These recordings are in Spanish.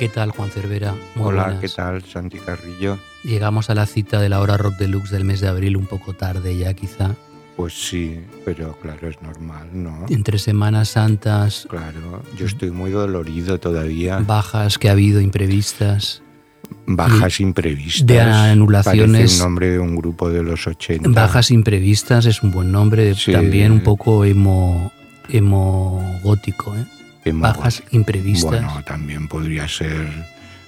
¿Qué tal, Juan Cervera? Muy Hola, buenas. ¿qué tal, Santi Carrillo? Llegamos a la cita de la hora rock deluxe del mes de abril un poco tarde ya, quizá. Pues sí, pero claro, es normal, ¿no? Entre Semanas Santas. Claro, yo estoy muy dolorido todavía. Bajas que ha habido imprevistas. Bajas imprevistas. De anulaciones. Parece el nombre de un grupo de los 80. Bajas imprevistas es un buen nombre, también un poco emo, emo gótico, ¿eh? Bajas imprevistas. Bueno, también podría ser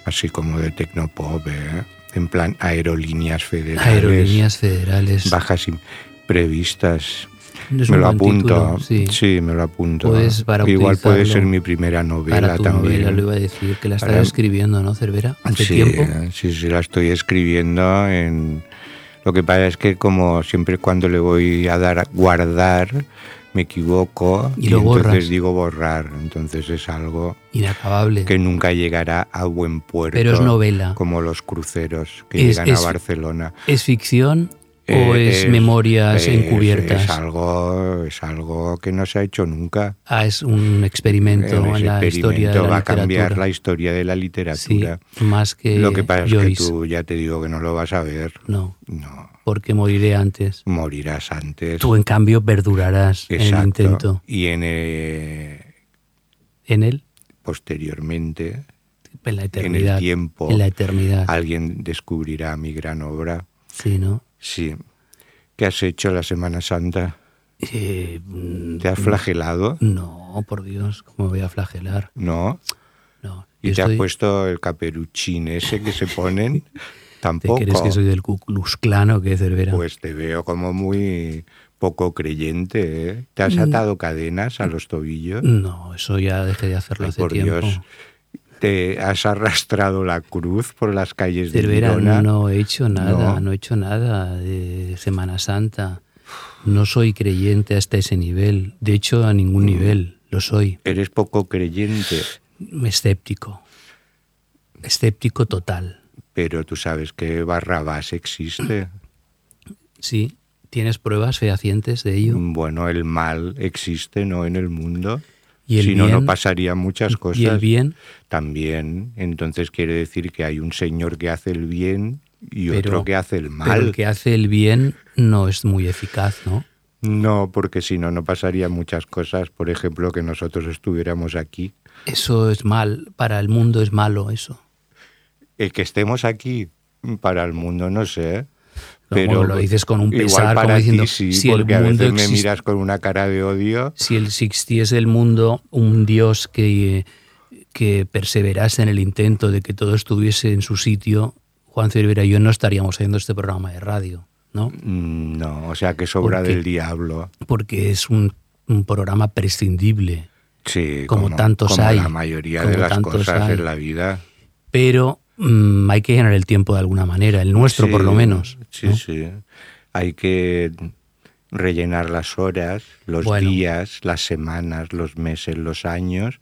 así como de tecnopop, ¿eh? en plan aerolíneas federales. Aerolíneas federales. Bajas imprevistas. me lo apunto, sí. me lo apunto. Igual puede ser mi primera novela también. Novela, lo iba a decir, que la estás escribiendo, ¿no, Cervera? ¿Hace tiempo? Sí, sí, la estoy escribiendo en... Lo que pasa es que como siempre cuando le voy a dar a guardar, me equivoco y, entonces digo borrar. Entonces es algo inacabable que nunca llegará a buen puerto. Pero es novela. Como los cruceros que llegan a Barcelona. ¿Es ficción? ¿O eh, es, memorias encubiertas? Es algo, es algo que no se ha hecho nunca. Ah, es un experimento en la historia de la va a cambiar la historia de la literatura. más que Lo que pasa es que tú ya te digo que no lo vas a ver. No. No porque moriré antes. Morirás antes. Tú, en cambio, perdurarás en el intento. Y en, eh, ¿En él? Posteriormente, en la eternidad. En el tiempo. En la eternidad. Alguien descubrirá mi gran obra. Sí, ¿no? Sí. ¿Qué has hecho la Semana Santa? Eh, ¿Te has flagelado? No, por Dios, ¿cómo voy a flagelar? No. No. ¿Y te has puesto el caperuchín ese que se ponen? Tampoco. ¿Te crees que soy del Ku Klux Klan o qué, Cervera? Pues te veo como muy poco creyente, ¿eh? ¿Te has mm. atado cadenas a los tobillos? No, eso ya dejé de hacerlo hace por tiempo. Dios. ¿Te has arrastrado la cruz por las calles de Cervera, Girona? no he hecho nada, no. he hecho nada de Semana Santa. No soy creyente hasta ese nivel. De hecho, a ningún mm. nivel lo soy. ¿Eres poco creyente? Escéptico. Escéptico total. Pero tú sabes que Barrabás existe. Sí, ¿tienes pruebas fehacientes de ello? Bueno, el mal existe, ¿no? En el mundo. ¿Y el si no, no pasarían muchas cosas. ¿Y el bien? También. Entonces quiere decir que hay un señor que hace el bien y otro que hace el mal. Pero el que hace el bien no es muy eficaz, ¿no? No, porque si no, no pasarían muchas cosas. Por ejemplo, que nosotros estuviéramos aquí. Eso es mal. Para el mundo es malo eso. El que estemos aquí para el mundo, no sé. Pero lo dices con un pesar, como diciendo, sí, si porque el mundo a veces me miras con una cara de odio. Si existiese el mundo un Dios que, que perseverase en el intento de que todo estuviese en su sitio, Juan Cervera y yo no estaríamos haciendo este programa de radio, ¿no? Mm, no, o sea que sobra del diablo. Porque es un, un programa prescindible. Sí, como, tantos como hay. La mayoría de las cosas en la vida. Pero Mm, hay que llenar el tiempo de alguna manera, el nuestro por lo menos. Sí, sí. Hay que rellenar las horas, los días, las semanas, los meses, los años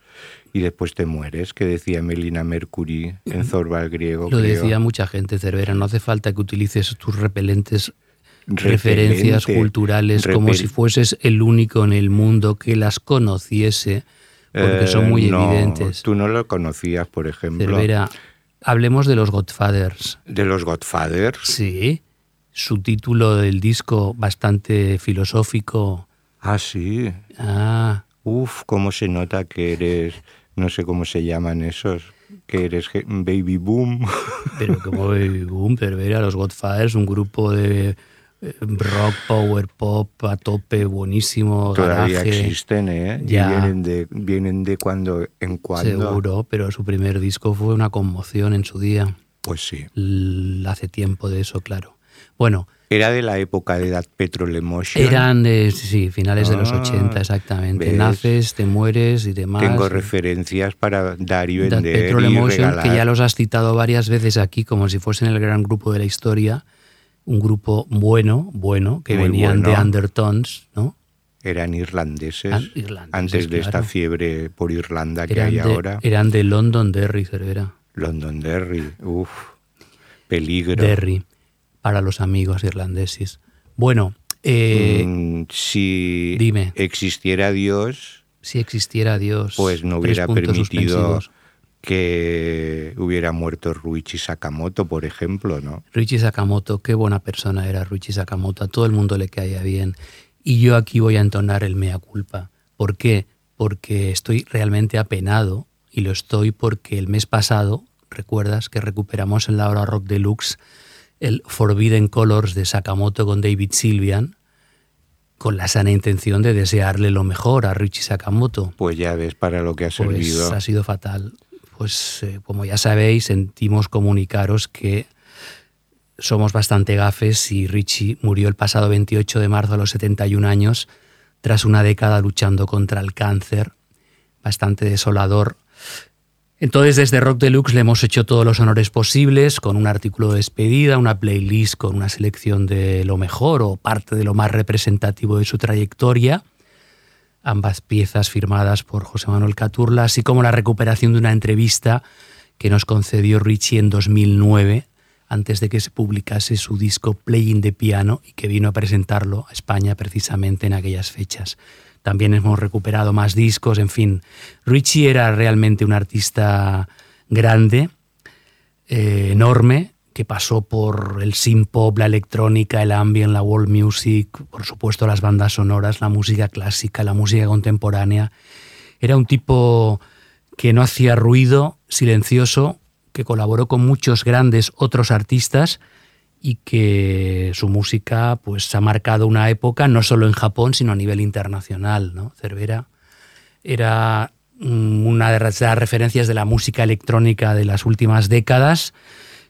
y después te mueres, que decía Melina Mercury en Zorba el griego. Lo decía mucha gente, Cervera, no hace falta que utilices tus repelentes referencias culturales como si fueses el único en el mundo que las conociese, porque son muy eh, evidentes. Tú no lo conocías, por ejemplo. Cervera, Hablemos de los Godfathers. ¿De los Godfathers? Sí. Su título del disco bastante filosófico. Ah, sí. Ah. Uf, cómo se nota que eres, no sé cómo se llaman esos, que eres baby boom. Pero como baby boom, pero era los Godfathers, un grupo de rock, power pop a tope, buenísimo. Todavía garaje. existen, ¿eh? Ya. Y vienen de, vienen de cuando en cuando. Seguro, pero su primer disco fue una conmoción en su día. Pues sí. L hace tiempo de eso, claro. Bueno, Era de la época de That Petrol Emotion. Eran de, sí, finales de los 80, ah, exactamente. Naces, te mueres y demás. Tengo referencias para dar y vender Petrol Emotion, que ya los has citado varias veces aquí, como si fuesen el gran grupo de la historia. Un grupo bueno, bueno, que venían de Undertones, ¿no? Eran irlandeses, antes de esta fiebre por Irlanda que hay ahora. Eran de London Derry, Cervera. London Derry, uff, peligro. Derry para los amigos irlandeses. Bueno, eh, mm, si existiera Dios, si existiera Dios, pues no hubiera permitido que hubiera muerto Ruichi Sakamoto, por ejemplo, ¿no? Ruichi Sakamoto, qué buena persona era Ruichi Sakamoto, a todo el mundo le caía bien. Y yo aquí voy a entonar el mea culpa. ¿Por qué? Porque estoy realmente apenado y lo estoy porque el mes pasado, recuerdas que recuperamos en la hora rock deluxe el Forbidden Colors de Sakamoto con David Sylvian, con la sana intención de desearle lo mejor a Richie Sakamoto. Pues ya ves para lo que ha pues servido. ha sido fatal. Pues eh, como ya sabéis, sentimos comunicaros que somos bastante gafes y Richie murió el pasado 28 de marzo a los 71 años tras una década luchando contra el cáncer, bastante desolador entonces desde Rock Deluxe le hemos hecho todos los honores posibles con un artículo de despedida, una playlist con una selección de lo mejor o parte de lo más representativo de su trayectoria, ambas piezas firmadas por José Manuel Caturla, así como la recuperación de una entrevista que nos concedió Richie en 2009 antes de que se publicase su disco Playing the Piano y que vino a presentarlo a España precisamente en aquellas fechas también hemos recuperado más discos, en fin. Richie era realmente un artista grande, eh, enorme, que pasó por el synth pop, la electrónica, el ambient, la world music, por supuesto las bandas sonoras, la música clásica, la música contemporánea. Era un tipo que no hacía ruido, silencioso, que colaboró con muchos grandes otros artistas y que su música pues ha marcado una época no solo en Japón sino a nivel internacional no Cervera era mm, una de las referencias de la música electrónica de las últimas décadas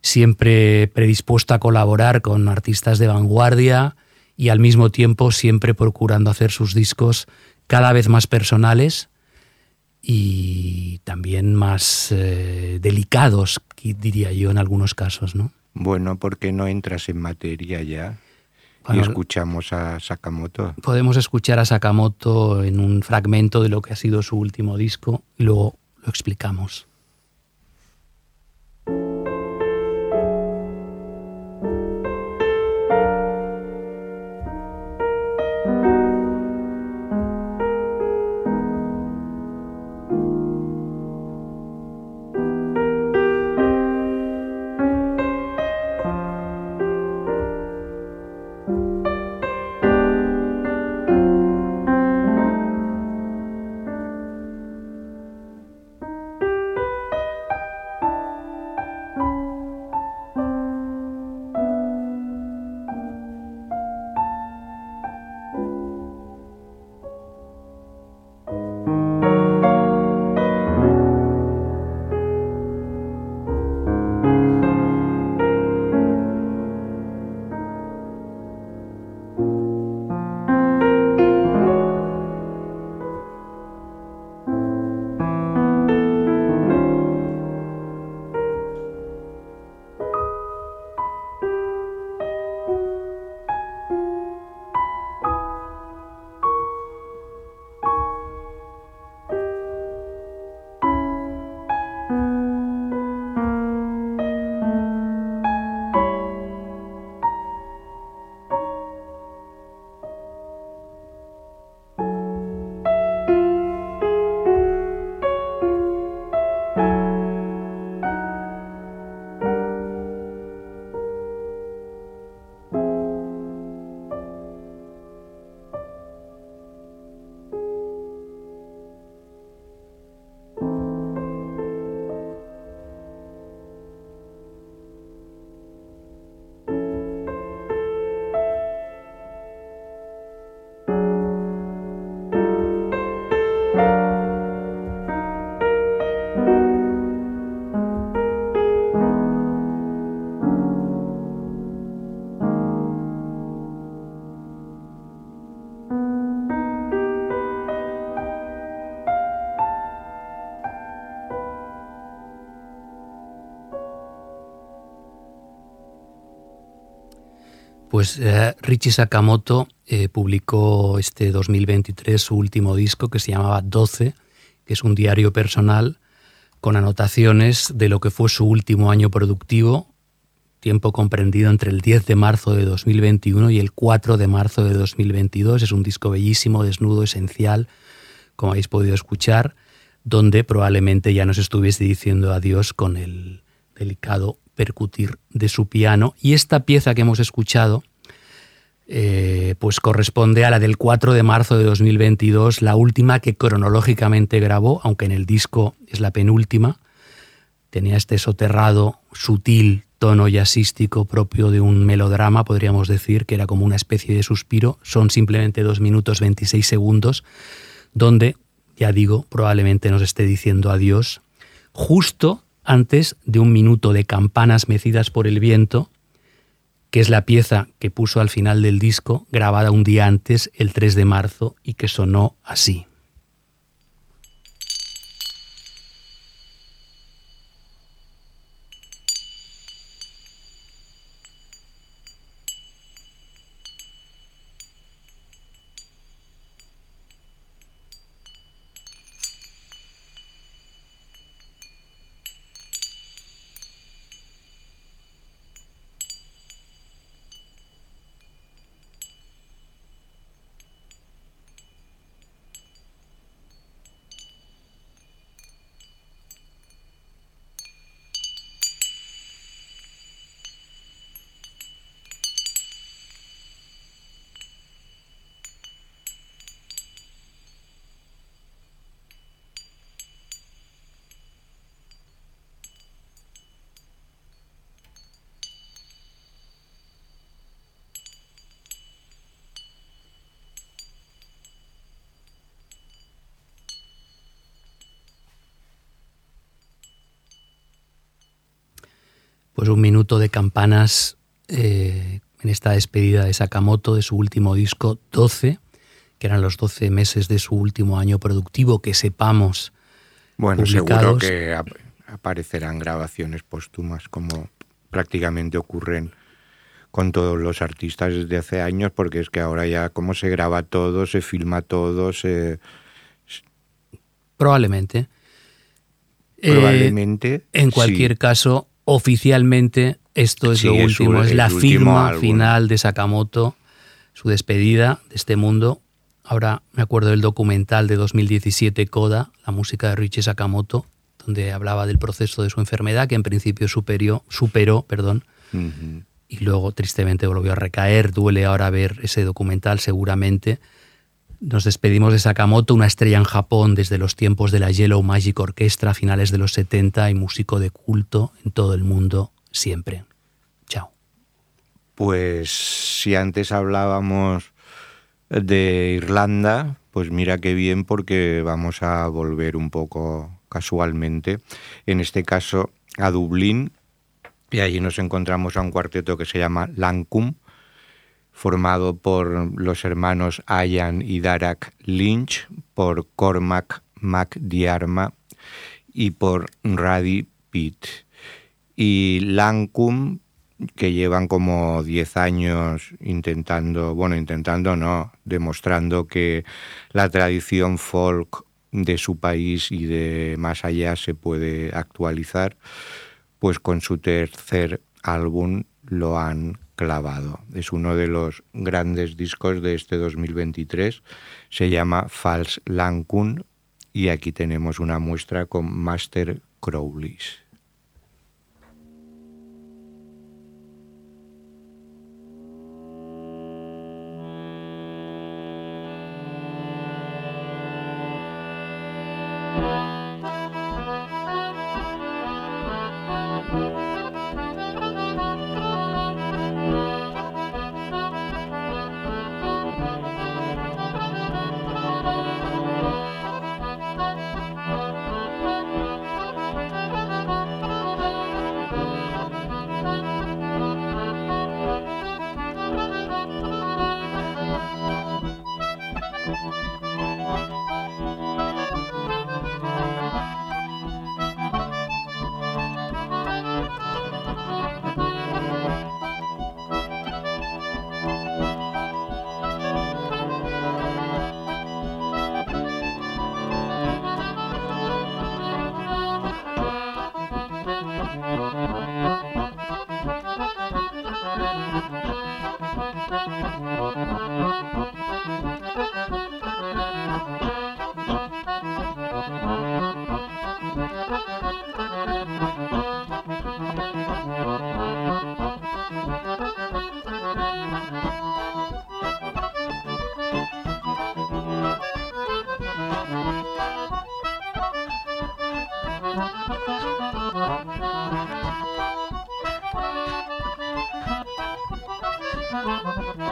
siempre predispuesto a colaborar con artistas de vanguardia y al mismo tiempo siempre procurando hacer sus discos cada vez más personales y también más eh, delicados diría yo en algunos casos no bueno, porque no entras en materia ya? y escuchamos a Sakamoto. Podemos escuchar a Sakamoto en un fragmento de lo que ha sido su último disco y luego lo explicamos. Pues eh, Richie Sakamoto eh, publicó este 2023 su último disco que se llamaba 12, que es un diario personal con anotaciones de lo que fue su último año productivo, tiempo comprendido entre el 10 de marzo de 2021 y el 4 de marzo de 2022. Es un disco bellísimo, desnudo, esencial, como habéis podido escuchar, donde probablemente ya nos estuviese diciendo adiós con el delicado percutir de su piano. Y esta pieza que hemos escuchado, eh, pues corresponde a la del 4 de marzo de 2022, la última que cronológicamente grabó, aunque en el disco es la penúltima. Tenía este soterrado, sutil tono jazzístico propio de un melodrama, podríamos decir, que era como una especie de suspiro. Son simplemente 2 minutos 26 segundos, donde, ya digo, probablemente nos esté diciendo adiós, justo antes de un minuto de campanas mecidas por el viento, que es la pieza que puso al final del disco, grabada un día antes, el 3 de marzo, y que sonó así. Un minuto de campanas eh, en esta despedida de Sakamoto de su último disco 12, que eran los 12 meses de su último año productivo, que sepamos. Bueno, seguro que aparecerán grabaciones póstumas como prácticamente ocurren con todos los artistas desde hace años, porque es que ahora ya como se graba todo, se filma todo, se... Probablemente. Probablemente. Eh, en cualquier caso, oficialmente esto es lo último, es, la firma final de Sakamoto, su despedida de este mundo. Ahora me acuerdo del documental de 2017 Coda, la música de Richie Sakamoto, donde hablaba del proceso de su enfermedad que en principio superó, superó perdón, y luego tristemente volvió a recaer. Duele ahora ver ese documental seguramente nos despedimos de Sakamoto, una estrella en Japón desde los tiempos de la Yellow Magic Orchestra a finales de los 70 y músico de culto en todo el mundo siempre. Chao. Pues si antes hablábamos de Irlanda, pues mira qué bien porque vamos a volver un poco casualmente, en este caso a Dublín, y allí nos encontramos a un cuarteto que se llama Lancum, formado por los hermanos Ian y Darak Lynch, por Cormac McDiarma y por Radi Pitt. Y Lancum, que llevan como 10 años intentando, bueno, intentando no, demostrando que la tradición folk de su país y de más allá se puede actualizar, pues con su tercer álbum lo han Es uno de los grandes discos de este 2023. Se llama False Lancun y aquí tenemos una muestra con Master Crowleys.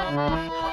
Mm-hmm.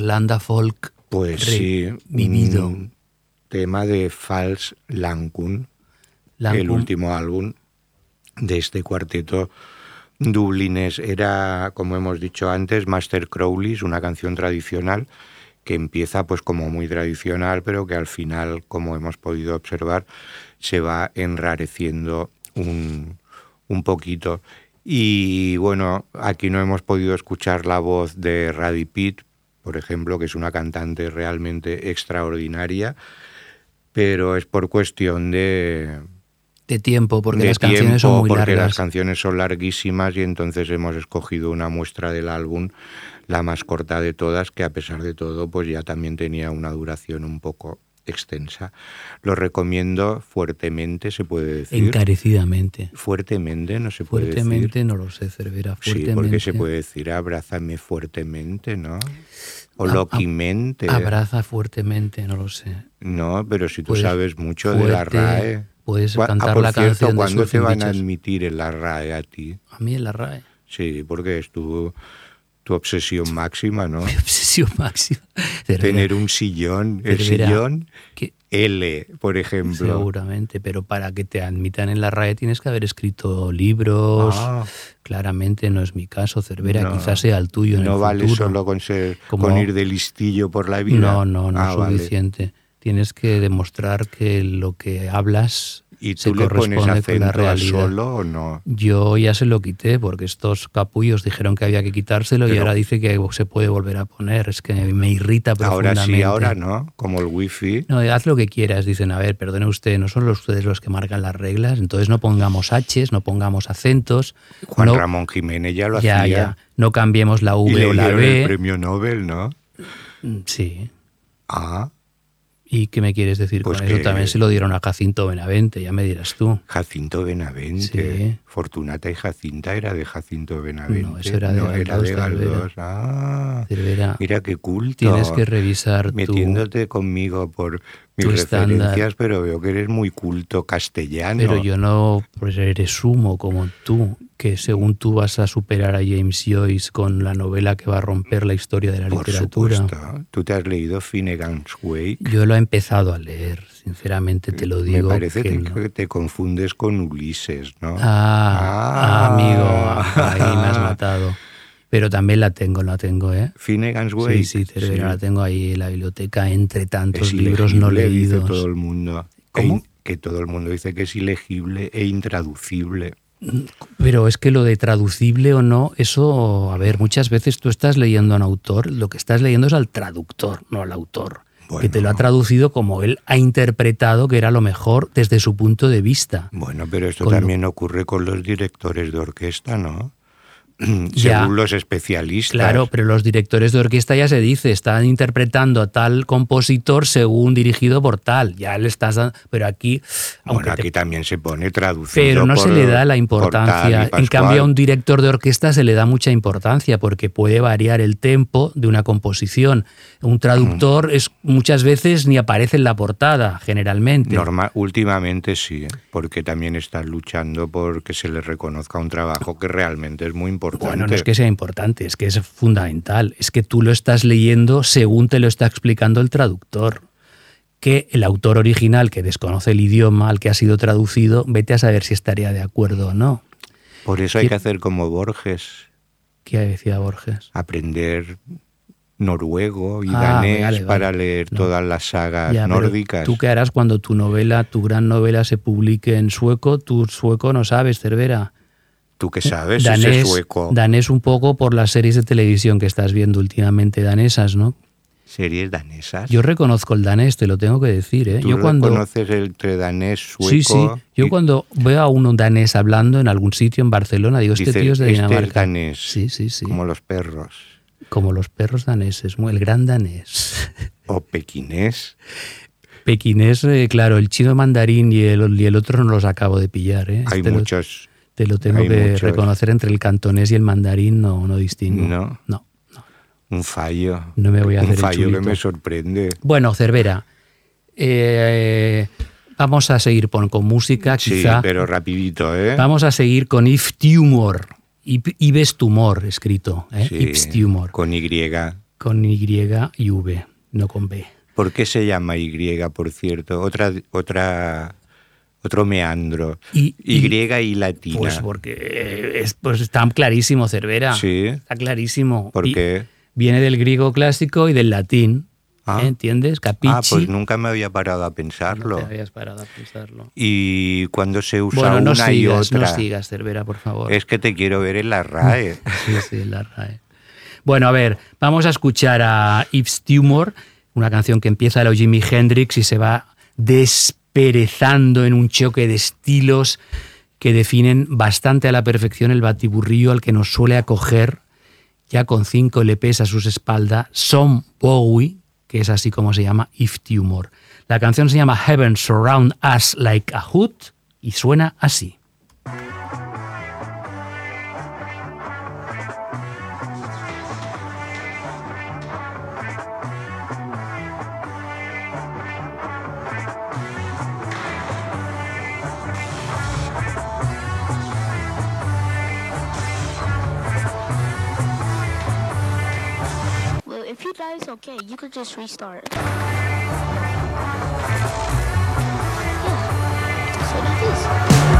Irlanda folk pues sí, un tema de Fals Lancun, el último álbum de este cuarteto dublinés. Era, como hemos dicho antes, Master Crowley's, una canción tradicional que empieza pues como muy tradicional, pero que al final, como hemos podido observar, se va enrareciendo un, un poquito. Y bueno, aquí no hemos podido escuchar la voz de Raddy Pitt, por ejemplo, que es una cantante realmente extraordinaria, pero es por cuestión de... De tiempo, porque las canciones son muy porque las canciones son larguísimas y entonces hemos escogido una muestra del álbum, la más corta de todas, que a pesar de todo, pues ya también tenía una duración un poco extensa. Lo recomiendo fuertemente, se puede decir. Encarecidamente. Fuertemente, no se puede decir. Fuertemente, no lo sé, Cervera. Fuertemente. Sí, porque se puede decir abrázame fuertemente, ¿no? O loquimente. Abraza fuertemente, no lo sé. No, pero si tú sabes mucho de la RAE. Puedes ah, cantar la canción ¿Cuándo te van a admitir en la RAE a ti? A mí en la RAE. Sí, porque es tu, obsesión máxima, ¿no? Mi obsesión máxima. Tener un sillón, el sillón L, por ejemplo. Seguramente, pero para que te admitan en la RAE tienes que haber escrito libros. Ah. Claramente no es mi caso, Cervera, quizás sea el tuyo. En no vale solo con, ser, con ir de listillo por la vida. No, no, no es ah, suficiente. Tienes que demostrar que lo que hablas ¿Y tú le pones acento al solo o no? Yo ya se lo quité porque estos capullos dijeron que había que quitárselo y ahora dice que se puede volver a poner. Es que me irrita profundamente. Ahora sí, ahora no, como el wifi. No, haz lo que quieras. Dicen, a ver, perdone usted, no son ustedes los que marcan las reglas, entonces no pongamos H's, no pongamos acentos. Juan Ramón Jiménez ya lo hacía. Ya, no cambiemos la V o la B. el premio Nobel, ¿no? Sí. Ah. ¿Y qué me quieres decir pues con eso? También se lo dieron a Jacinto Benavente, ya me dirás tú. Jacinto Benavente. Sí. Fortunata y Jacinta era de Jacinto Benavente. No, eso era de, no, era de Galdós. Ah, mira qué culto. Tienes que revisar Metiéndote conmigo por mis referencias, pero veo que eres muy culto castellano. Pero yo no pues eres sumo como tú que según tú vas a superar a James Joyce con la novela que va a romper la historia de la Por literatura. Supuesto. ¿Tú te has leído Finnegan's Wake? Yo lo he empezado a leer, sinceramente te lo digo. Me parece que, te confundes con Ulises, ¿no? Ah, ah. amigo, ahí me has matado. Pero también la tengo, la tengo, ¿eh? Finnegan's Wake. Sí, sí, la tengo ahí en la biblioteca entre tantos libros no leídos. todo el mundo. ¿Cómo? que todo el mundo dice que es ilegible e intraducible. Pero es que lo de traducible o no, eso, a ver, muchas veces tú estás leyendo a un autor, lo que estás leyendo es al traductor, no al autor, que te lo ha traducido como él ha interpretado que era lo mejor desde su punto de vista. Bueno, pero esto también ocurre con los directores de orquesta, ¿no? según los especialistas. Claro, pero los directores de orquesta ya se dice, están interpretando a tal compositor según dirigido por tal. Ya le estás dando, pero aquí... Bueno, aquí también se pone traducido. Pero no se le da la importancia. En cambio, a un director de orquesta se le da mucha importancia porque puede variar el tempo de una composición. Un traductor es muchas veces ni aparece en la portada, generalmente. Normal, últimamente sí, ¿eh? porque también están luchando por que se le reconozca un trabajo que realmente es muy importante bueno, no es que sea importante, es que es fundamental. Es que tú lo estás leyendo según te lo está explicando el traductor. Que el autor original, que desconoce el idioma al que ha sido traducido, vete a saber si estaría de acuerdo o no. Por eso hay que hacer como Borges. ¿Qué decía Borges? Aprender noruego y ah, danés para leer todas las sagas nórdicas. ¿Tú qué harás cuando tu novela, tu gran novela, se publique en sueco? Tu sueco no sabes, Cervera. ¿Tú qué sabes? Danés, sueco. danés un poco por las series de televisión que estás viendo últimamente danesas, ¿no? ¿Series danesas? Yo reconozco el danés, te lo tengo que decir. ¿eh? ¿Tú yo cuando... reconoces entre danés, sueco? Sí, sí. Yo cuando veo a uno danés hablando en algún sitio en Barcelona, digo, este tío es de este Dinamarca. Es danés. Sí, sí, sí. Como los perros. Como los perros daneses, el gran danés. O pequinés. Pequinés, eh, claro, el chino mandarín y el, y el otro no los acabo de pillar. ¿eh? Hay este muchos te lo tengo que reconocer entre el cantonés y el mandarín, no, no distingo. No. No. Un fallo. No me voy a Un fallo que me sorprende. Bueno, Cervera. Eh, vamos a seguir con, música, sí, pero rapidito, ¿eh? Vamos a seguir con If Tumor. Ibes Tumor, escrito. ¿eh? Sí, Tumor. Con Y. Con Y y V, no con B. ¿Por qué se llama Y, por cierto? Otra, otra otro meandro. Y, y, latina. Pues porque es, pues está clarísimo, Cervera. Sí. Está clarísimo. ¿Por qué? Viene del griego clásico y del latín. Ah. ¿eh? ¿Entiendes? Capici. Ah, pues nunca me había parado a pensarlo. No te habías parado a pensarlo. Y cuando se usa bueno, no una sigas, y otra. No sigas, Cervera, por favor. Es que te quiero ver en la RAE. sí, sí, en la RAE. Bueno, a ver, vamos a escuchar a Yves Tumor, una canción que empieza a lo Jimi Hendrix y se va des perezando en un choque de estilos que definen bastante a la perfección el batiburrillo al que nos suele acoger, ya con cinco LPs a sus espaldas, Son Bowie, que es así como se llama If Tumor. La canción se llama Heaven Surround Us Like a Hood y suena así. Guys, okay. You could just restart. Yeah, so that is.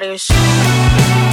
about is.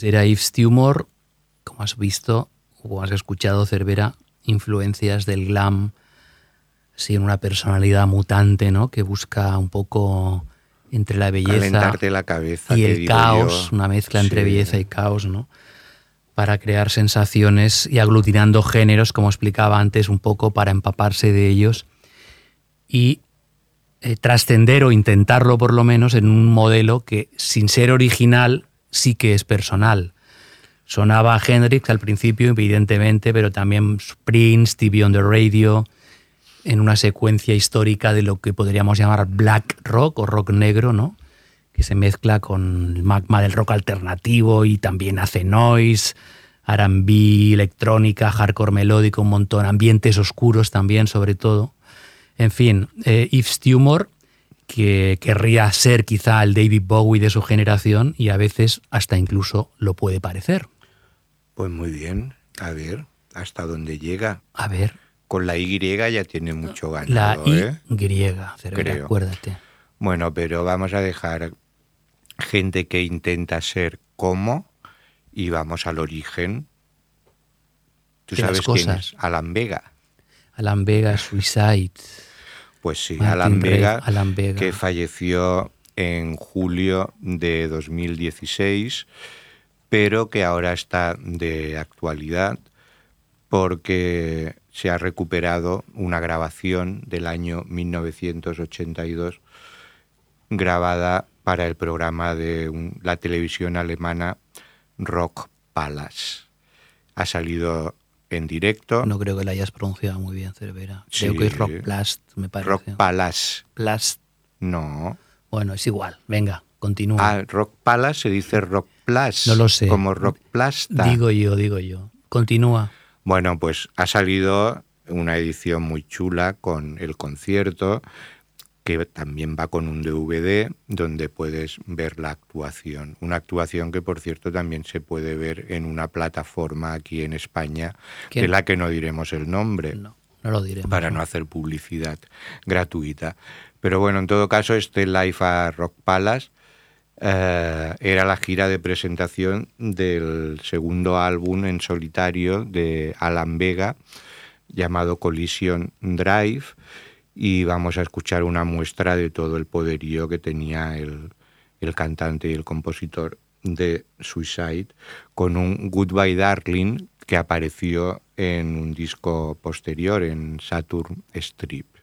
Pues era Yves Tumor, como has visto o has escuchado, Cervera, influencias del glam, sí, una personalidad mutante, ¿no? Que busca un poco entre la belleza la cabeza, y el caos, una mezcla entre belleza y caos, ¿no? Para crear sensaciones y aglutinando géneros, como explicaba antes, un poco para empaparse de ellos y eh, trascender o intentarlo por lo menos en un modelo que, sin ser original, sí que es personal. Sonaba Hendrix al principio, evidentemente, pero también Prince, TV on the Radio, en una secuencia histórica de lo que podríamos llamar black rock o rock negro, ¿no? que se mezcla con el magma del rock alternativo y también hace noise, R&B, electrónica, hardcore melódico, un montón, ambientes oscuros también sobre todo. En fin, eh, Yves Tumor que querría ser quizá el David Bowie de su generación y a veces hasta incluso lo puede parecer. Pues muy bien, a ver, hasta dónde llega. A ver. Con la Y ya tiene mucho ganado. La Y, ¿eh? Creo. acuérdate. Bueno, pero vamos a dejar gente que intenta ser como y vamos al origen. ¿Tú sabes quién es? Alan Vega. Alan Vega, Suicide. Pues sí, Alan Vega, Alan Vega, que falleció en julio de 2016, pero que ahora está de actualidad porque se ha recuperado una grabación del año 1982 grabada para el programa de la televisión alemana Rock Palace. Ha salido en directo. No creo que la hayas pronunciado muy bien, Cervera. Creo que es Rock Blast, me parece. Rock Palace. Blast. No. Bueno, es igual. Venga, continúa. Ah, Rock Palace se dice Rock Plus. No lo sé. Como Rock Plasta. Digo yo, digo yo. Continúa. Bueno, pues ha salido una edición muy chula con el concierto que también va con un DVD donde puedes ver la actuación. Una actuación que, por cierto, también se puede ver en una plataforma aquí en España, de la que no diremos el nombre. No, no lo diremos. Para no hacer publicidad gratuita. Pero bueno, en todo caso, este Live a Rock Palace eh, era la gira de presentación del segundo álbum en solitario de Alan Vega, llamado Collision Drive y vamos a escuchar una muestra de todo el poderío que tenía el, el cantante y el compositor de Suicide con un Goodbye Darling que apareció en un disco posterior en Saturn Strip.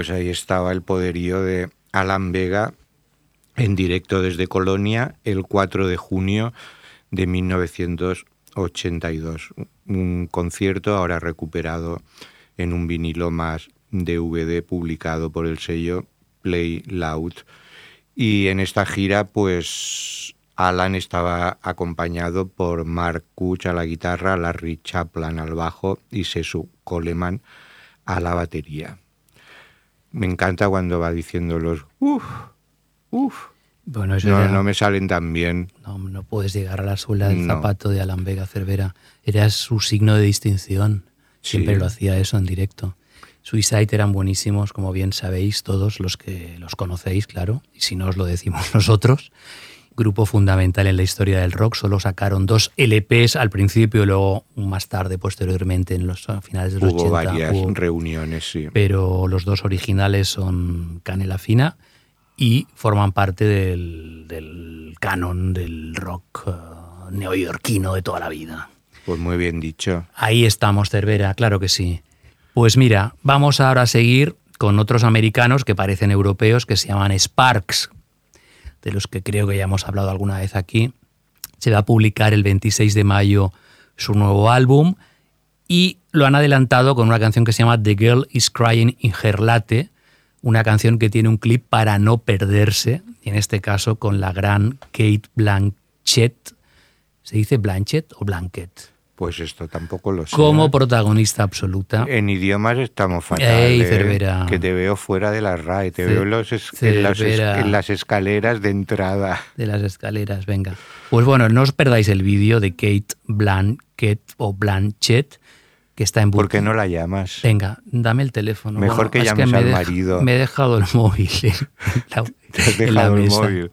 Pues ahí estaba el poderío de Alan Vega en directo desde Colonia el 4 de junio de 1982. Un concierto ahora recuperado en un vinilo más DVD publicado por el sello Play Loud. Y en esta gira, pues Alan estaba acompañado por Mark Kuch a la guitarra, Larry Chaplan al bajo y Sesu Coleman a la batería. Me encanta cuando va diciendo los uff, uff. Bueno, no, no, me salen tan bien. No, no puedes llegar a la suela del zapato de Alan Vega Cervera. Era su signo de distinción. Siempre lo hacía eso en directo. Suicide eran buenísimos, como bien sabéis todos los que los conocéis, claro, y si no os lo decimos nosotros. Grupo fundamental en la historia del rock, solo sacaron dos LPs al principio y luego más tarde, posteriormente, en los finales de los hubo Varias reuniones, sí. Pero los dos originales son Canela Fina y forman parte del, canon del rock uh, neoyorquino de toda la vida. Pues muy bien dicho. Ahí estamos, Cervera, claro que sí. Pues mira, vamos ahora a seguir con otros americanos que parecen europeos que se llaman Sparks, de los que creo que ya hemos hablado alguna vez aquí. Se va a publicar el 26 de mayo su nuevo álbum y lo han adelantado con una canción que se llama The Girl is Crying in Her Latte, una canción que tiene un clip para no perderse, en este caso con la gran Kate Blanchett. ¿Se dice Blanchett o Blanket? Pues esto tampoco lo sé. Como protagonista absoluta. En idiomas estamos fatales. Que te veo fuera de la RAE, te veo en, las escaleras de entrada. De las escaleras, venga. Pues bueno, no os perdáis el vídeo de Kate Blanket o Blanchett, que está en ¿Por qué no la llamas? Venga, dame el teléfono. Mejor que llames al marido. Me he dejado el móvil ¿Te has dejado el móvil?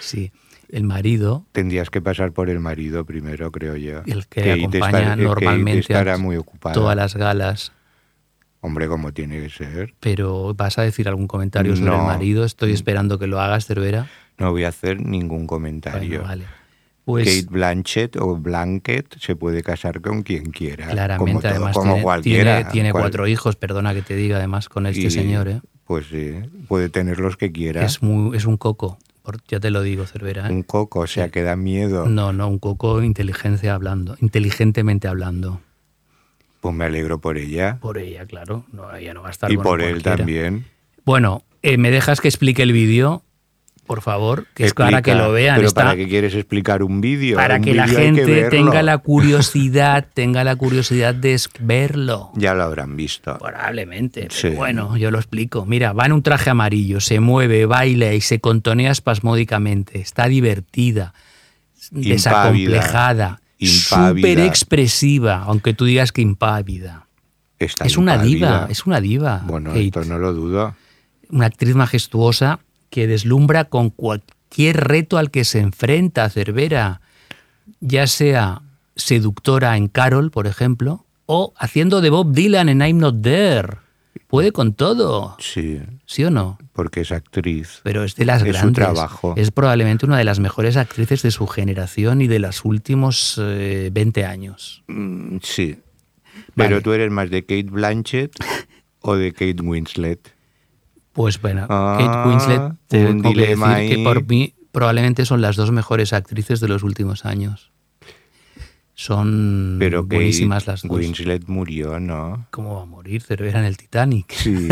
Sí el marido. Tendrías que pasar por el marido primero, creo yo. El que, acompaña normalmente a muy todas las galas. Hombre, como tiene que ser. Pero ¿vas a decir algún comentario sobre el marido? Estoy esperando que lo hagas, Cervera. No voy a hacer ningún comentario. vale. Pues, Kate Blanchett o Blanket se puede casar con quien quiera. Claramente, además tiene, tiene, cuatro hijos, perdona que te diga, además, con este señor. ¿eh? Pues sí, puede tener los que quiera. Es, muy, es un coco ya te lo digo, Cervera. ¿eh? Un coco, o sea, que da miedo. No, no, un coco inteligencia hablando, inteligentemente hablando. Pues me alegro por ella. Por ella, claro. No, ella no va a estar Y por él también. Bueno, eh, ¿me dejas que explique el vídeo? Por favor, que es para que lo vean. Pero ¿para qué quieres explicar un vídeo? Para que la gente tenga la curiosidad, tenga la curiosidad de verlo. Ya lo habrán visto. Probablemente. bueno, yo lo explico. Mira, va en un traje amarillo, se mueve, baila y se contonea espasmódicamente. Está divertida, desacomplejada, súper expresiva, aunque tú digas que impávida. es una diva, es una diva. Bueno, esto no lo dudo. Una actriz majestuosa que deslumbra con cualquier reto al que se enfrenta Cervera, ya sea seductora en Carol, por ejemplo, o haciendo de Bob Dylan en I'm Not There. Puede con todo. Sí. ¿Sí o no? Porque es actriz. Pero es de las es grandes. trabajo. Es probablemente una de las mejores actrices de su generación y de los últimos 20 eh, años. Mm, sí. Pero tú eres más de Kate Blanchett o de Kate Winslet. Pues bueno, Kate ah, Winslet, tengo que decir que por mí probablemente son las dos mejores actrices de los últimos años. Son Pero buenísimas las dos. Winslet murió, ¿no? ¿Cómo va a morir? Era en el Titanic. Sí.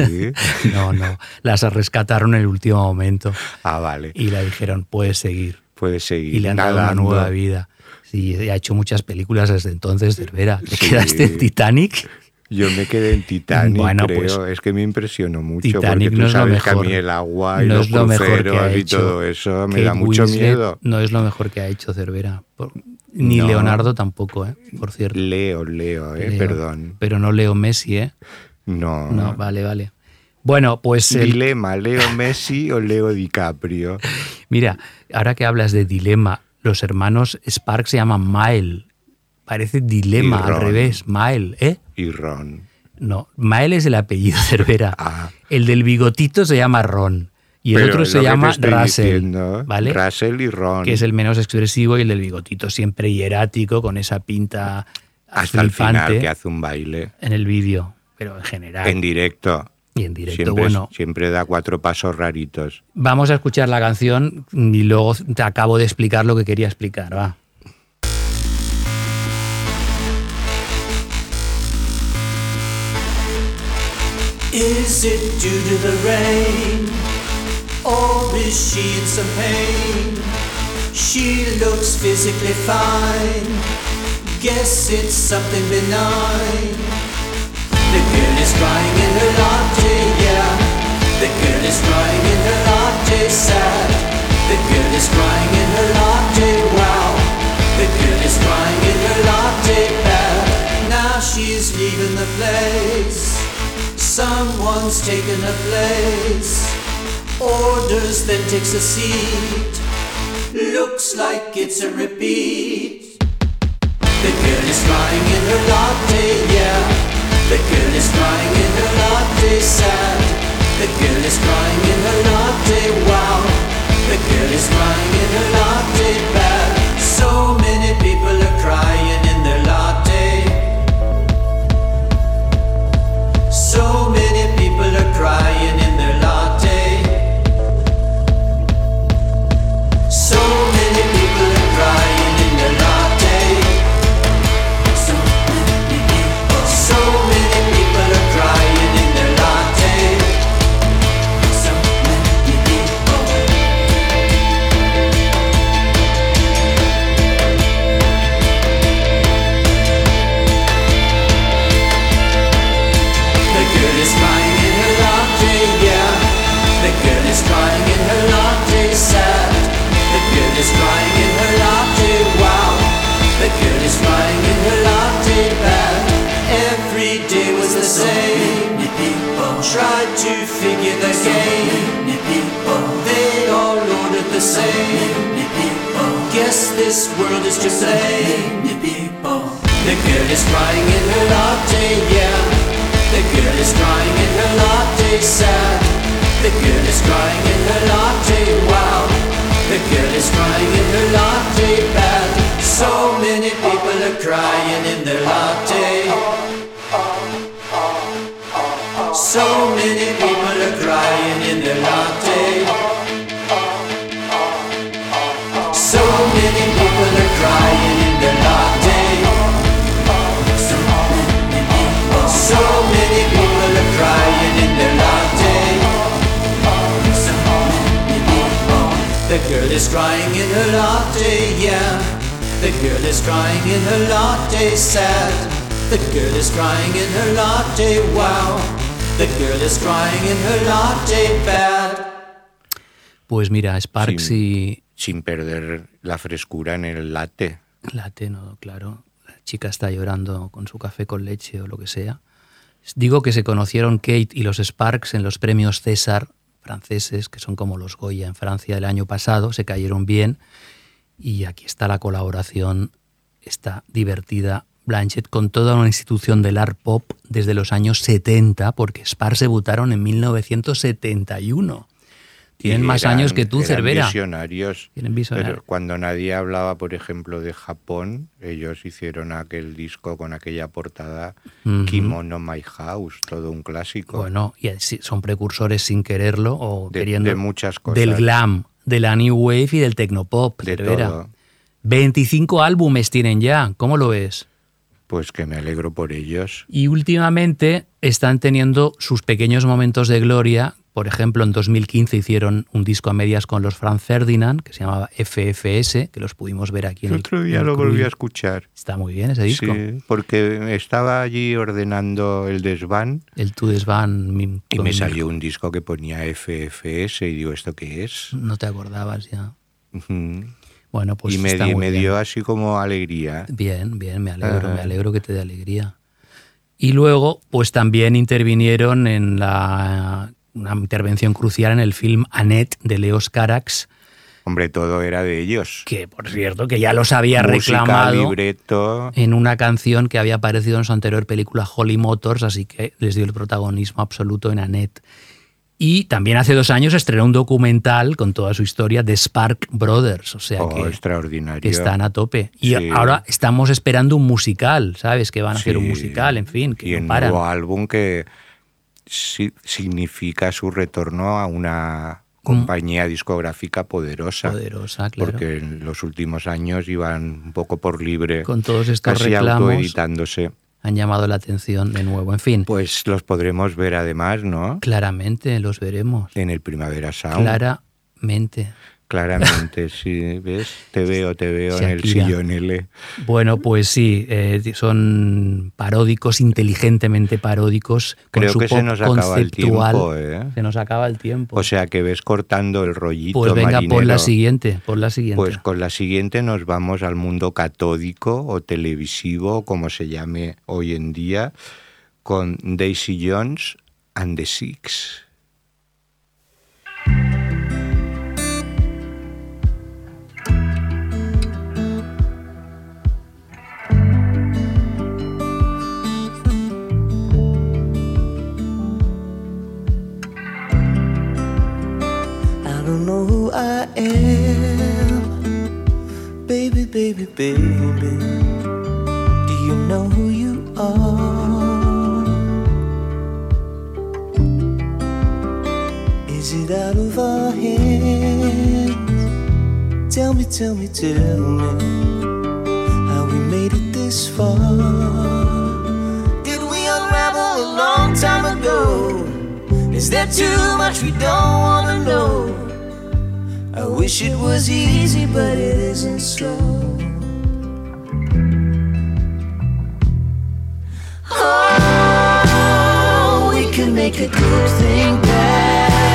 no, no. Las rescataron en el último momento. Ah, vale. Y le dijeron, puedes seguir. Puedes seguir. Y le han dado una nueva vida. Sí, ha hecho muchas películas desde entonces, Cervera. ¿Te quedaste en Titanic? Yo me quedé en Titanic, bueno, creo. Pues, es que me impresionó mucho. Titanic porque tú no sabes lo que a mí el agua y los cruceros y todo eso me da mucho miedo. No es lo mejor que ha hecho Cervera. Ni Leonardo tampoco, ¿eh? por cierto. Leo, Leo, ¿eh? perdón. Pero no Leo Messi, ¿eh? No. No, vale, vale. Bueno, pues... Dilema, ¿Leo Messi o Leo DiCaprio? Mira, ahora que hablas de dilema, los hermanos Sparks se llaman Mile Parece dilema al revés. Mael, ¿eh? Y Ron. No, Mael es el apellido Cervera. Ah. El del bigotito se llama Ron. Y el otro se llama Russell. ¿vale? Russell y Ron. Que es el menos expresivo y el del bigotito siempre hierático, con esa pinta Hasta el final que hace un baile. En el vídeo, pero en general. En directo. Y en directo, siempre, bueno. Siempre da cuatro pasos raritos. Vamos a escuchar la canción y luego te acabo de explicar lo que quería explicar, va. Is it due to the rain? Or is she in some pain? She looks physically fine. Guess it's something benign. The girl is crying in her latte, yeah. The girl is crying in her latte, sad. The girl is crying in her latte, wow. The girl is crying in her latte, bad. Now she's leaving the place. Someone's taken her place. Orders, then takes a seat. Looks like it's a repeat. The girl is crying in her latte, yeah. The girl is crying in her latte, sad. The girl is crying in her latte, wow. The girl is crying in her latte, bad. So many people are crying girl is crying in her latte, wow. The girl is crying in her latte, bad. Pues mira, Sparks y. Sin perder la frescura en el latte. Latte, no, claro. La chica está llorando con su café con leche o lo que sea. Digo que se conocieron Kate y los Sparks en los premios César franceses, que son como los Goya en Francia del año pasado, se cayeron bien. Y aquí está la colaboración, esta divertida Blanchett con toda una institución del art pop desde los años 70, porque Sparks debutaron en 1971. Tienen más años que tú, eran Cervera. visionarios. Tienen visionarios. Pero cuando nadie hablaba, por ejemplo, de Japón, ellos hicieron aquel disco con aquella portada. Kimono My House, todo un clásico. Bueno, y son precursores sin quererlo o De- queriendo. de muchas cosas. Del glam, de la new wave y del tecnopop. De Cervera. todo. 25 álbumes tienen ya, ¿cómo lo ves? Pues que me alegro por ellos. Y últimamente están teniendo sus pequeños momentos de gloria. Por ejemplo, en 2015 hicieron un disco a medias con los Franz Ferdinand, que se llamaba FFS, que los pudimos ver aquí en El el otro día el lo volví a escuchar. Está muy bien ese disco. Sí, porque estaba allí ordenando el desván El Tu Desvan. mi- y me salió un disco que ponía FFS y digo, ¿esto qué es? No te acordabas ya. Bueno, pues y me, está di- muy me bien. dio así como alegría. Bien, bien, me alegro, Ajá. me alegro que te dé alegría. Y luego, pues también intervinieron en la una intervención crucial en el film Annette de Leos Carax, Hombre, todo era de ellos. que por cierto que ya los había Música, reclamado libreto. en una canción que había aparecido en su anterior película Holly Motors, así que les dio el protagonismo absoluto en Annette. Y también hace dos años estrenó un documental con toda su historia de Spark Brothers, o sea Oh, que extraordinario. que están a tope. Y Sí. ahora estamos esperando un musical, ¿sabes? Que van a hacer un musical, en fin, que y no el paran. nuevo álbum que significa su retorno a una compañía discográfica poderosa. Poderosa, claro. Porque en los últimos años iban un poco por libre. Con todos estos casi reclamos. autoeditándose. Han llamado la atención de nuevo. En fin. Pues los podremos ver además, ¿no? Claramente los veremos. En el Primavera Sound. Claramente. Claramente, sí, ¿ves? Te veo, te veo en el sillón L. Bueno, pues sí, eh, son paródicos, inteligentemente paródicos. Creo con que se nos acaba el tiempo, ¿eh? Se nos acaba el tiempo. O sea que ves cortando el rollito Pues venga, marinero. por la siguiente, por la siguiente. Pues con la siguiente nos vamos al mundo catódico o televisivo, como se llame hoy en día, con Daisy Jones and the Six. Don't know who I am. Baby, baby, baby. Do you know who you are? Is it out of our hands? Tell me, tell me, tell me how we made it this far. Did we unravel a long time ago? Is there too much we don't wanna know? I wish it was easy, but it isn't so. Oh, we can make a good thing bad.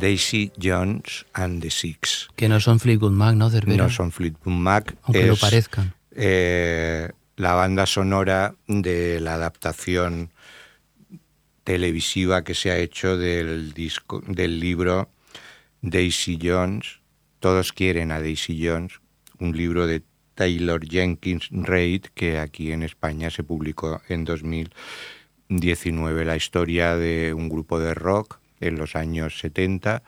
Daisy Jones and the Six. Que no son Fleetwood Mac, ¿no, No son Fleetwood Mac. Aunque lo parezcan. Eh, la banda sonora de la adaptación televisiva que se ha hecho del, disco, del libro Daisy Jones. Todos quieren a Daisy Jones, un libro de Taylor Jenkins Reid que aquí en España se publicó en 2019. La historia de un grupo de rock en los años 70,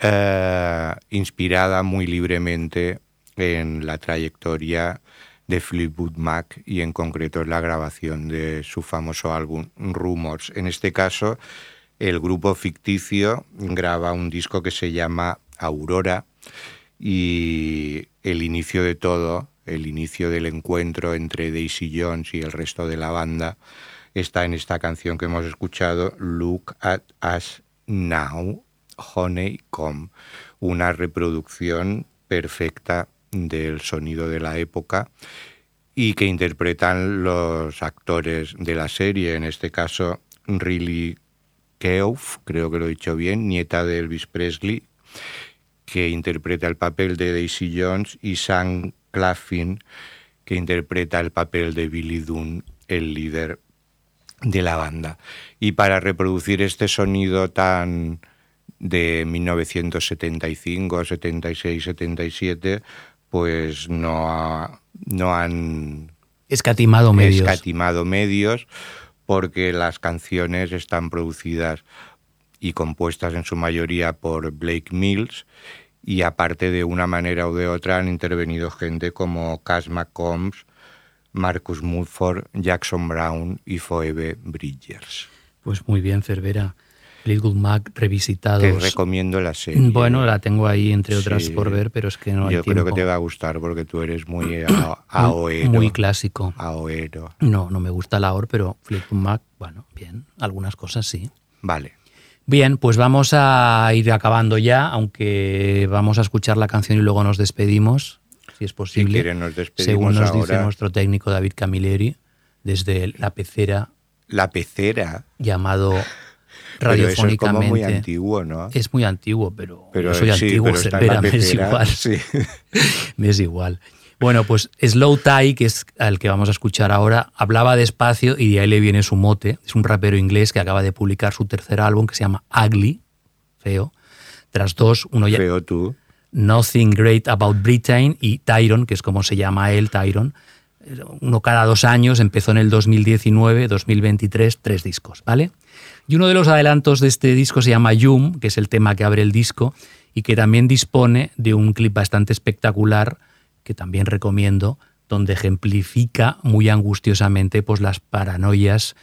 eh, inspirada muy libremente en la trayectoria de Fleetwood Mac y en concreto en la grabación de su famoso álbum Rumors. En este caso, el grupo ficticio graba un disco que se llama Aurora y el inicio de todo, el inicio del encuentro entre Daisy Jones y el resto de la banda está en esta canción que hemos escuchado, Look at Us Now, Honeycomb, una reproducción perfecta del sonido de la época y que interpretan los actores de la serie, en este caso Riley Keough, creo que lo he dicho bien, nieta de Elvis Presley, que interpreta el papel de Daisy Jones, y Sam Claflin, que interpreta el papel de Billy Dunn, el líder de la banda. Y para reproducir este sonido tan de 1975, 76, 77, pues no, no han escatimado medios. escatimado medios porque las canciones están producidas y compuestas en su mayoría por Blake Mills y aparte de una manera u de otra han intervenido gente como Cass McCombs, Marcus Mudford, Jackson Brown y Phoebe Bridgers. Pues muy bien, Cervera. Fleetwood Mac revisitados. Te recomiendo la serie. Bueno, la tengo ahí entre otras por ver, pero es que no hay Yo creo que te va a gustar porque tú eres muy aoero. Muy clásico. Aoero. No, no me gusta la AOR, pero Fleetwood Mac, bueno, bien, algunas cosas sí. Vale. Bien, pues vamos a ir acabando ya, aunque vamos a escuchar la canción y luego nos despedimos, si es posible. Si nos despedimos según nos ahora. dice nuestro técnico David Camilleri, desde la pecera. La pecera. Llamado radiofónicamente. Pero eso es como muy antiguo, ¿no? Es muy antiguo, pero, pero yo soy sí, antiguo, pero me es igual. sí. me es igual. Bueno, pues Slow Tie, que es el que vamos a escuchar ahora, hablaba despacio y de ahí le viene su mote. Es un rapero inglés que acaba de publicar su tercer álbum que se llama Ugly, feo. Tras dos, uno ya. Feo tú. Nothing Great About Britain y Tyron, que es como se llama él, Tyron. Uno cada dos años, empezó en el 2019, 2023, tres discos, ¿vale? Y uno de los adelantos de este disco se llama Yum, que es el tema que abre el disco y que también dispone de un clip bastante espectacular que también recomiendo, donde ejemplifica muy angustiosamente pues, las paranoias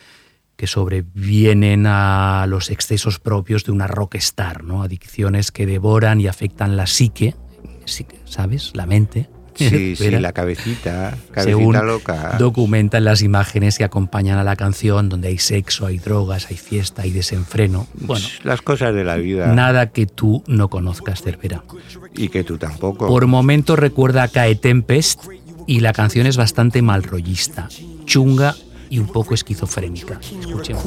que sobrevienen a los excesos propios de una rockstar, ¿no? adicciones que devoran y afectan la psique, ¿sabes? La mente. Sí, sí, la cabecita, cabecita Según loca. documentan las imágenes que acompañan a la canción, donde hay sexo, hay drogas, hay fiesta, hay desenfreno. Bueno, las cosas de la vida. Nada que tú no conozcas, Cervera. Y que tú tampoco. Por momentos recuerda a Cae Tempest y la canción es bastante malrollista, chunga y un poco esquizofrénica. Escuchemos.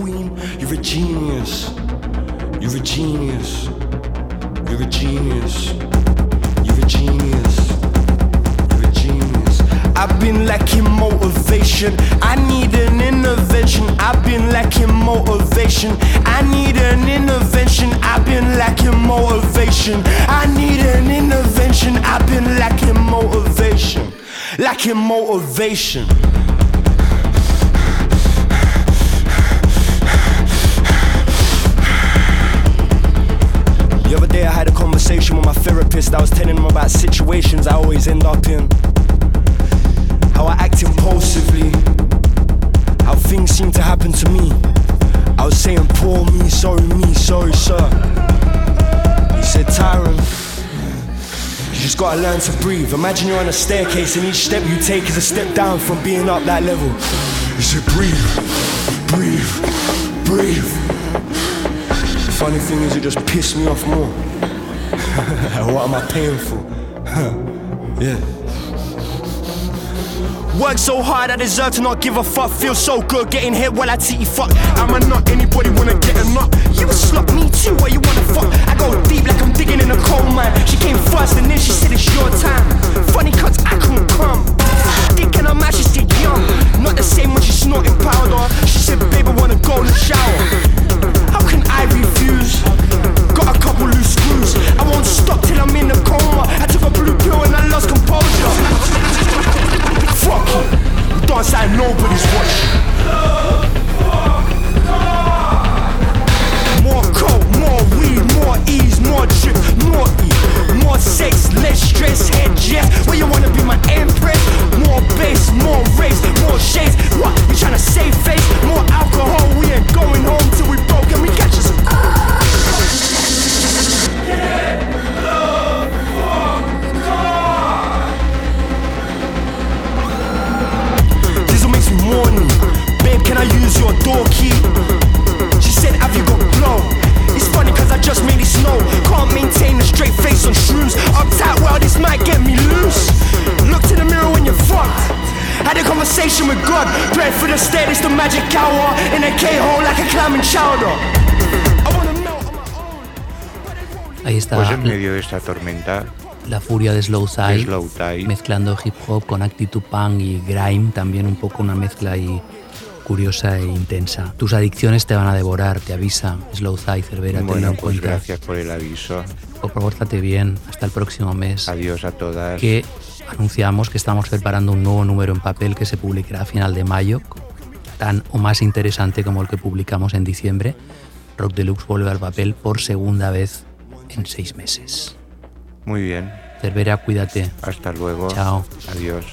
I've been lacking motivation. I need an intervention. I've been lacking motivation. I need an intervention. I've been lacking motivation. I need an intervention. I've been lacking motivation. Lacking motivation. Conversation with my therapist. I was telling him about situations I always end up in. How I act impulsively. How things seem to happen to me. I was saying, poor me, sorry me, sorry sir. He said, Tyron, you just gotta learn to breathe. Imagine you're on a staircase and each step you take is a step down from being up that level. He said, breathe, breathe, breathe. The funny thing is, it just pissed me off more. what am I paying for? yeah. Work so hard, I deserve to not give a fuck. Feel so good getting hit while I titty fuck. I'm a nut, anybody wanna get a nut? You a slut, me too, why you wanna fuck? I go deep like I'm digging in a coal mine. She came first and then she said it's your time. Funny cuts, I couldn't come. Thinking I'm out, she young. Not the same when she snorted powder. She said, baby wanna go in the shower. How can I refuse? got a couple loose screws. I won't stop till I'm in a coma. I took a blue pill and I lost composure. Fuck you. Don't sign nobody's esta tormenta. La furia de Slow Thai, Slow Thai. mezclando hip hop con actitud punk y grime, también un poco una mezcla ahí curiosa e intensa. Tus adicciones te van a devorar, te avisa Slow Thai, Cervera, bueno, pues cuenta. gracias por el aviso. Compórtate bien, hasta el próximo mes. Adiós a todas. Que anunciamos que estamos preparando un nuevo número en papel que se publicará a final de mayo, tan o más interesante como el que publicamos en diciembre. Rock Deluxe vuelve al papel por segunda vez en seis meses. Muy bien. Cervera, cuídate. Hasta luego. Chao. Adiós.